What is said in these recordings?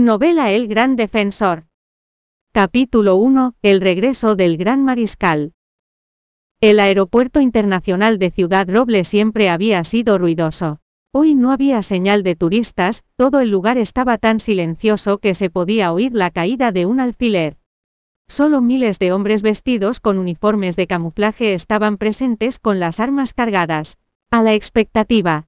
Novela El Gran Defensor. Capítulo 1. El regreso del Gran Mariscal. El aeropuerto internacional de Ciudad Roble siempre había sido ruidoso. Hoy no había señal de turistas, todo el lugar estaba tan silencioso que se podía oír la caída de un alfiler. Solo miles de hombres vestidos con uniformes de camuflaje estaban presentes con las armas cargadas. A la expectativa.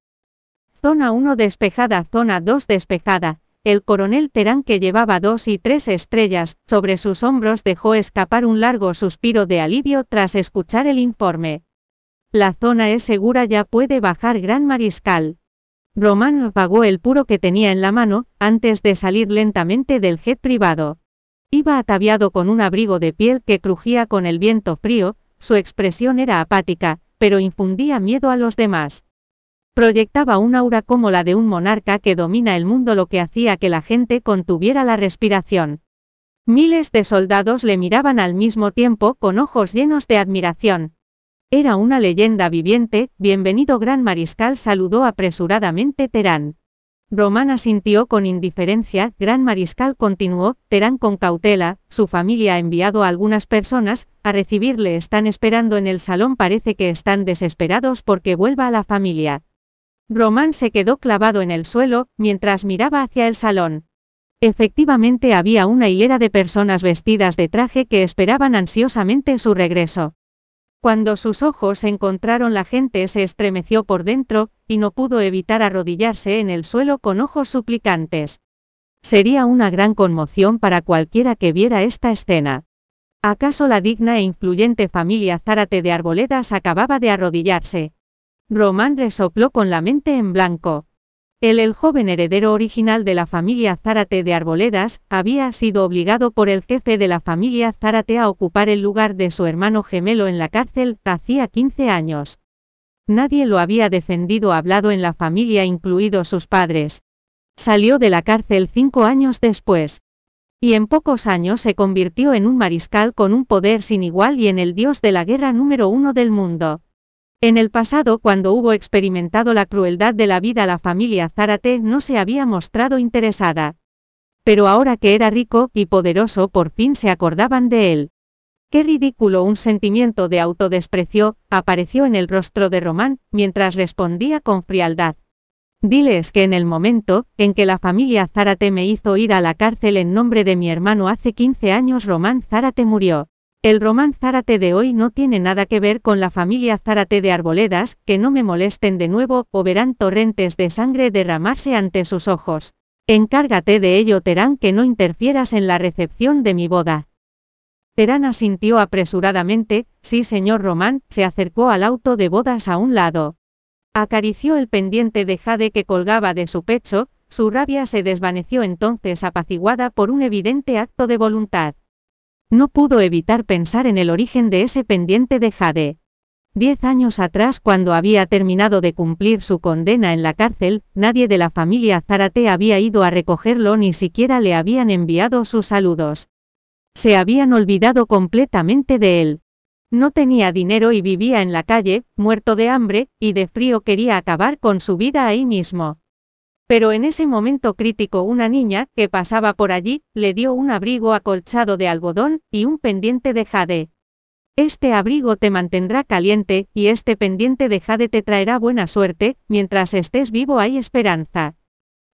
Zona 1 despejada, zona 2 despejada, el coronel Terán que llevaba dos y tres estrellas sobre sus hombros dejó escapar un largo suspiro de alivio tras escuchar el informe. La zona es segura ya puede bajar Gran Mariscal. Román apagó el puro que tenía en la mano, antes de salir lentamente del jet privado. Iba ataviado con un abrigo de piel que crujía con el viento frío, su expresión era apática, pero infundía miedo a los demás. Proyectaba un aura como la de un monarca que domina el mundo lo que hacía que la gente contuviera la respiración. Miles de soldados le miraban al mismo tiempo con ojos llenos de admiración. Era una leyenda viviente, bienvenido gran mariscal saludó apresuradamente Terán. Román asintió con indiferencia, gran mariscal continuó, Terán con cautela, su familia ha enviado a algunas personas, a recibirle están esperando en el salón parece que están desesperados porque vuelva a la familia. Román se quedó clavado en el suelo, mientras miraba hacia el salón. Efectivamente había una hilera de personas vestidas de traje que esperaban ansiosamente su regreso. Cuando sus ojos encontraron la gente se estremeció por dentro, y no pudo evitar arrodillarse en el suelo con ojos suplicantes. Sería una gran conmoción para cualquiera que viera esta escena. ¿Acaso la digna e influyente familia Zárate de Arboledas acababa de arrodillarse? Román resopló con la mente en blanco. Él, el joven heredero original de la familia Zárate de Arboledas, había sido obligado por el jefe de la familia Zárate a ocupar el lugar de su hermano gemelo en la cárcel, hacía 15 años. Nadie lo había defendido hablado en la familia incluidos sus padres. Salió de la cárcel cinco años después. Y en pocos años se convirtió en un mariscal con un poder sin igual y en el dios de la guerra número uno del mundo. En el pasado, cuando hubo experimentado la crueldad de la vida, la familia Zárate no se había mostrado interesada. Pero ahora que era rico y poderoso, por fin se acordaban de él. Qué ridículo un sentimiento de autodesprecio apareció en el rostro de Román, mientras respondía con frialdad. Diles que en el momento en que la familia Zárate me hizo ir a la cárcel en nombre de mi hermano hace 15 años, Román Zárate murió. El román Zárate de hoy no tiene nada que ver con la familia Zárate de Arboledas, que no me molesten de nuevo, o verán torrentes de sangre derramarse ante sus ojos. Encárgate de ello, Terán, que no interfieras en la recepción de mi boda. Terán asintió apresuradamente, sí señor Román, se acercó al auto de bodas a un lado. Acarició el pendiente de jade que colgaba de su pecho, su rabia se desvaneció entonces apaciguada por un evidente acto de voluntad. No pudo evitar pensar en el origen de ese pendiente de Jade. Diez años atrás, cuando había terminado de cumplir su condena en la cárcel, nadie de la familia Zárate había ido a recogerlo ni siquiera le habían enviado sus saludos. Se habían olvidado completamente de él. No tenía dinero y vivía en la calle, muerto de hambre, y de frío quería acabar con su vida ahí mismo. Pero en ese momento crítico una niña, que pasaba por allí, le dio un abrigo acolchado de algodón, y un pendiente de jade. Este abrigo te mantendrá caliente, y este pendiente de jade te traerá buena suerte, mientras estés vivo hay esperanza.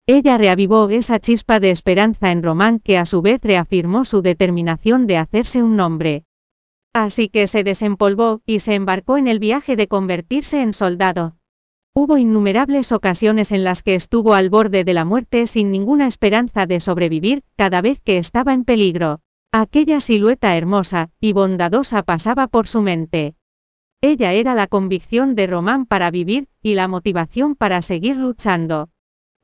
Ella reavivó esa chispa de esperanza en Román que a su vez reafirmó su determinación de hacerse un nombre. Así que se desempolvó, y se embarcó en el viaje de convertirse en soldado. Hubo innumerables ocasiones en las que estuvo al borde de la muerte sin ninguna esperanza de sobrevivir, cada vez que estaba en peligro. Aquella silueta hermosa y bondadosa pasaba por su mente. Ella era la convicción de Román para vivir, y la motivación para seguir luchando.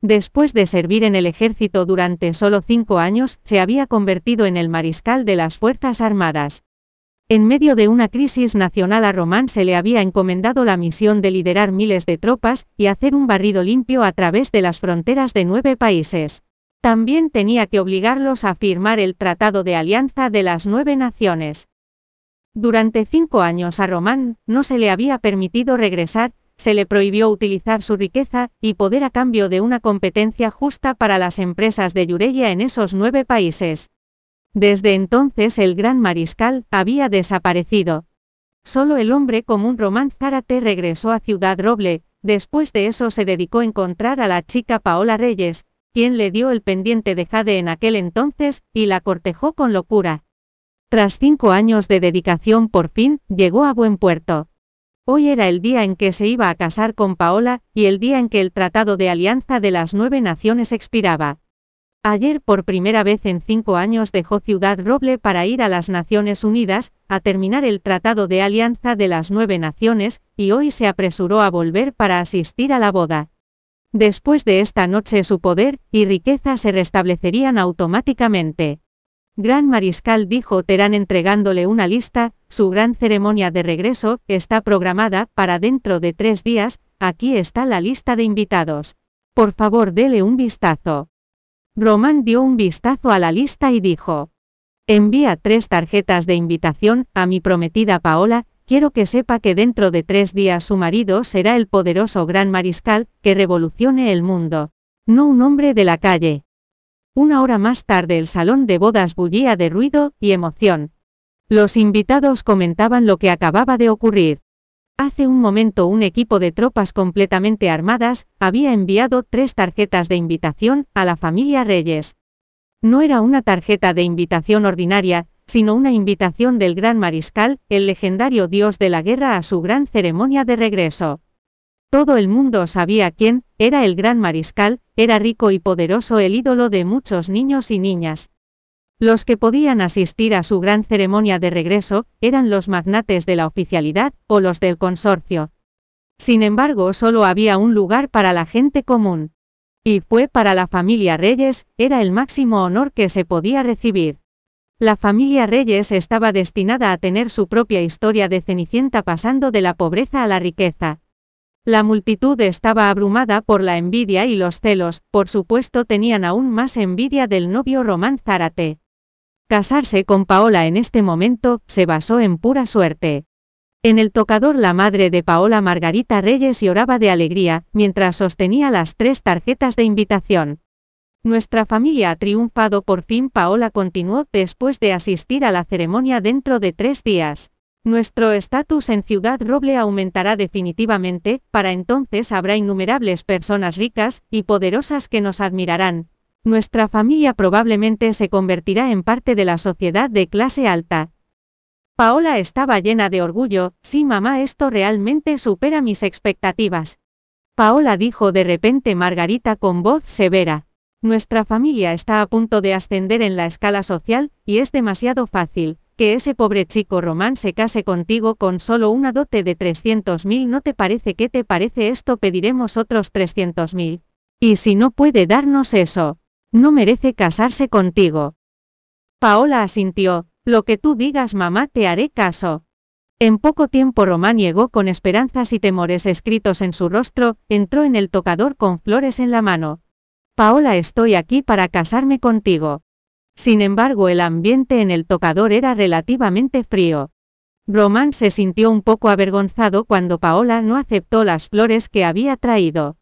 Después de servir en el ejército durante solo cinco años, se había convertido en el mariscal de las Fuerzas Armadas. En medio de una crisis nacional a Román se le había encomendado la misión de liderar miles de tropas y hacer un barrido limpio a través de las fronteras de nueve países. También tenía que obligarlos a firmar el Tratado de Alianza de las Nueve Naciones. Durante cinco años a Román no se le había permitido regresar, se le prohibió utilizar su riqueza y poder a cambio de una competencia justa para las empresas de Yureya en esos nueve países. Desde entonces el gran mariscal había desaparecido. Solo el hombre común Román Zárate regresó a Ciudad Roble, después de eso se dedicó a encontrar a la chica Paola Reyes, quien le dio el pendiente de Jade en aquel entonces, y la cortejó con locura. Tras cinco años de dedicación por fin, llegó a buen puerto. Hoy era el día en que se iba a casar con Paola, y el día en que el Tratado de Alianza de las Nueve Naciones expiraba. Ayer por primera vez en cinco años dejó Ciudad Roble para ir a las Naciones Unidas, a terminar el Tratado de Alianza de las Nueve Naciones, y hoy se apresuró a volver para asistir a la boda. Después de esta noche su poder y riqueza se restablecerían automáticamente. Gran Mariscal dijo Terán entregándole una lista, su gran ceremonia de regreso está programada para dentro de tres días, aquí está la lista de invitados. Por favor dele un vistazo. Román dio un vistazo a la lista y dijo. Envía tres tarjetas de invitación a mi prometida Paola, quiero que sepa que dentro de tres días su marido será el poderoso gran mariscal, que revolucione el mundo. No un hombre de la calle. Una hora más tarde el salón de bodas bullía de ruido y emoción. Los invitados comentaban lo que acababa de ocurrir. Hace un momento un equipo de tropas completamente armadas había enviado tres tarjetas de invitación a la familia Reyes. No era una tarjeta de invitación ordinaria, sino una invitación del gran mariscal, el legendario dios de la guerra a su gran ceremonia de regreso. Todo el mundo sabía quién era el gran mariscal, era rico y poderoso el ídolo de muchos niños y niñas. Los que podían asistir a su gran ceremonia de regreso, eran los magnates de la oficialidad, o los del consorcio. Sin embargo, solo había un lugar para la gente común. Y fue para la familia Reyes, era el máximo honor que se podía recibir. La familia Reyes estaba destinada a tener su propia historia de Cenicienta pasando de la pobreza a la riqueza. La multitud estaba abrumada por la envidia y los celos, por supuesto tenían aún más envidia del novio Román Zárate. Casarse con Paola en este momento se basó en pura suerte. En el tocador la madre de Paola Margarita Reyes lloraba de alegría, mientras sostenía las tres tarjetas de invitación. Nuestra familia ha triunfado por fin Paola continuó después de asistir a la ceremonia dentro de tres días. Nuestro estatus en Ciudad Roble aumentará definitivamente, para entonces habrá innumerables personas ricas y poderosas que nos admirarán, nuestra familia probablemente se convertirá en parte de la sociedad de clase alta. Paola estaba llena de orgullo, sí mamá, esto realmente supera mis expectativas. Paola dijo de repente Margarita con voz severa. Nuestra familia está a punto de ascender en la escala social, y es demasiado fácil, que ese pobre chico Román se case contigo con solo una dote de 300.000. ¿No te parece qué te parece esto? Pediremos otros 300.000. Y si no puede darnos eso, no merece casarse contigo. Paola asintió, lo que tú digas mamá te haré caso. En poco tiempo Román llegó con esperanzas y temores escritos en su rostro, entró en el tocador con flores en la mano. Paola estoy aquí para casarme contigo. Sin embargo el ambiente en el tocador era relativamente frío. Román se sintió un poco avergonzado cuando Paola no aceptó las flores que había traído.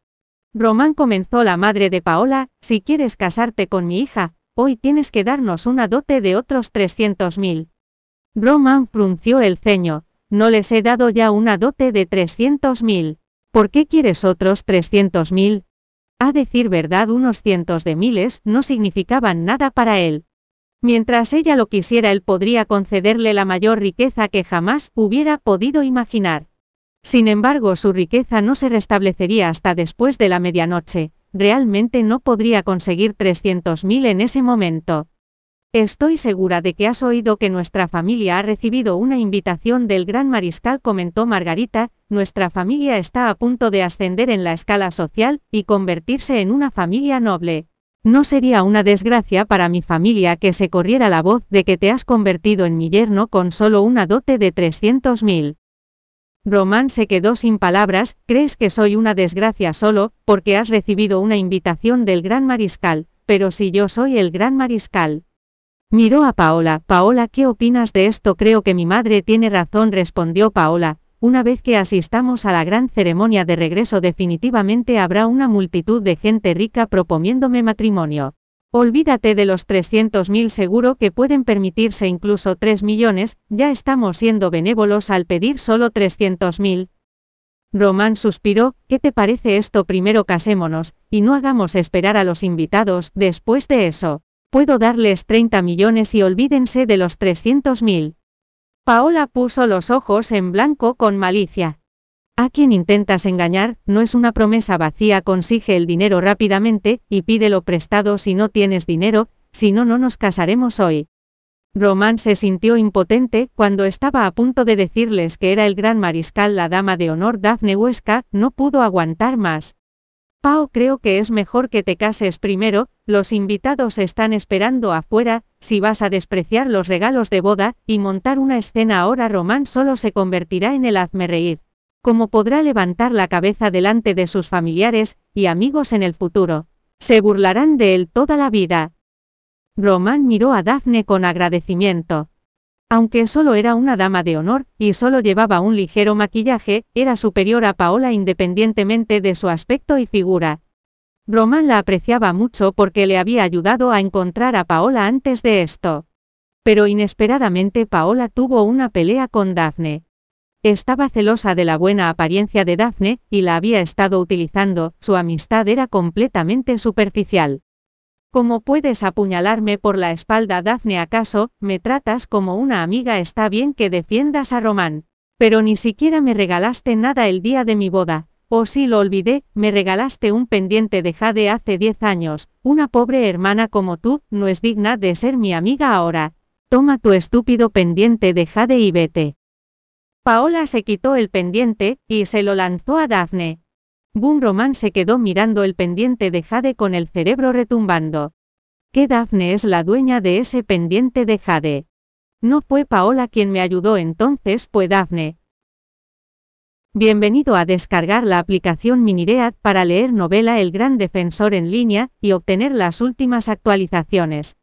Román comenzó la madre de Paola, si quieres casarte con mi hija, hoy tienes que darnos una dote de otros 300.000. Román frunció el ceño, no les he dado ya una dote de 300.000. ¿Por qué quieres otros 300.000? A decir verdad, unos cientos de miles no significaban nada para él. Mientras ella lo quisiera, él podría concederle la mayor riqueza que jamás hubiera podido imaginar. Sin embargo, su riqueza no se restablecería hasta después de la medianoche, realmente no podría conseguir 300.000 en ese momento. Estoy segura de que has oído que nuestra familia ha recibido una invitación del gran mariscal, comentó Margarita, nuestra familia está a punto de ascender en la escala social y convertirse en una familia noble. No sería una desgracia para mi familia que se corriera la voz de que te has convertido en mi yerno con solo una dote de 300.000. Román se quedó sin palabras, crees que soy una desgracia solo, porque has recibido una invitación del gran mariscal, pero si yo soy el gran mariscal. Miró a Paola, Paola, ¿qué opinas de esto? Creo que mi madre tiene razón, respondió Paola, una vez que asistamos a la gran ceremonia de regreso definitivamente habrá una multitud de gente rica proponiéndome matrimonio. Olvídate de los 300.000 seguro que pueden permitirse incluso 3 millones, ya estamos siendo benévolos al pedir solo 300.000. Román suspiró, ¿qué te parece esto? Primero casémonos, y no hagamos esperar a los invitados, después de eso. Puedo darles 30 millones y olvídense de los 300.000. Paola puso los ojos en blanco con malicia. A quien intentas engañar, no es una promesa vacía, consigue el dinero rápidamente, y pídelo prestado si no tienes dinero, si no, no nos casaremos hoy. Román se sintió impotente cuando estaba a punto de decirles que era el gran mariscal, la dama de honor Dafne Huesca, no pudo aguantar más. Pao, creo que es mejor que te cases primero, los invitados están esperando afuera, si vas a despreciar los regalos de boda, y montar una escena ahora Román solo se convertirá en el hazme reír. Como podrá levantar la cabeza delante de sus familiares y amigos en el futuro? Se burlarán de él toda la vida. Román miró a Daphne con agradecimiento. Aunque solo era una dama de honor, y solo llevaba un ligero maquillaje, era superior a Paola independientemente de su aspecto y figura. Román la apreciaba mucho porque le había ayudado a encontrar a Paola antes de esto. Pero inesperadamente Paola tuvo una pelea con Daphne. Estaba celosa de la buena apariencia de Daphne, y la había estado utilizando, su amistad era completamente superficial. ¿Cómo puedes apuñalarme por la espalda, Dafne? ¿Acaso me tratas como una amiga? Está bien que defiendas a Román. Pero ni siquiera me regalaste nada el día de mi boda. O si lo olvidé, me regalaste un pendiente de Jade hace 10 años. Una pobre hermana como tú, no es digna de ser mi amiga ahora. Toma tu estúpido pendiente de Jade y vete. Paola se quitó el pendiente, y se lo lanzó a Dafne. Boom Roman se quedó mirando el pendiente de Jade con el cerebro retumbando. ¿Qué Daphne es la dueña de ese pendiente de Jade? No fue Paola quien me ayudó entonces, fue Daphne. Bienvenido a descargar la aplicación Miniread para leer novela El Gran Defensor en línea y obtener las últimas actualizaciones.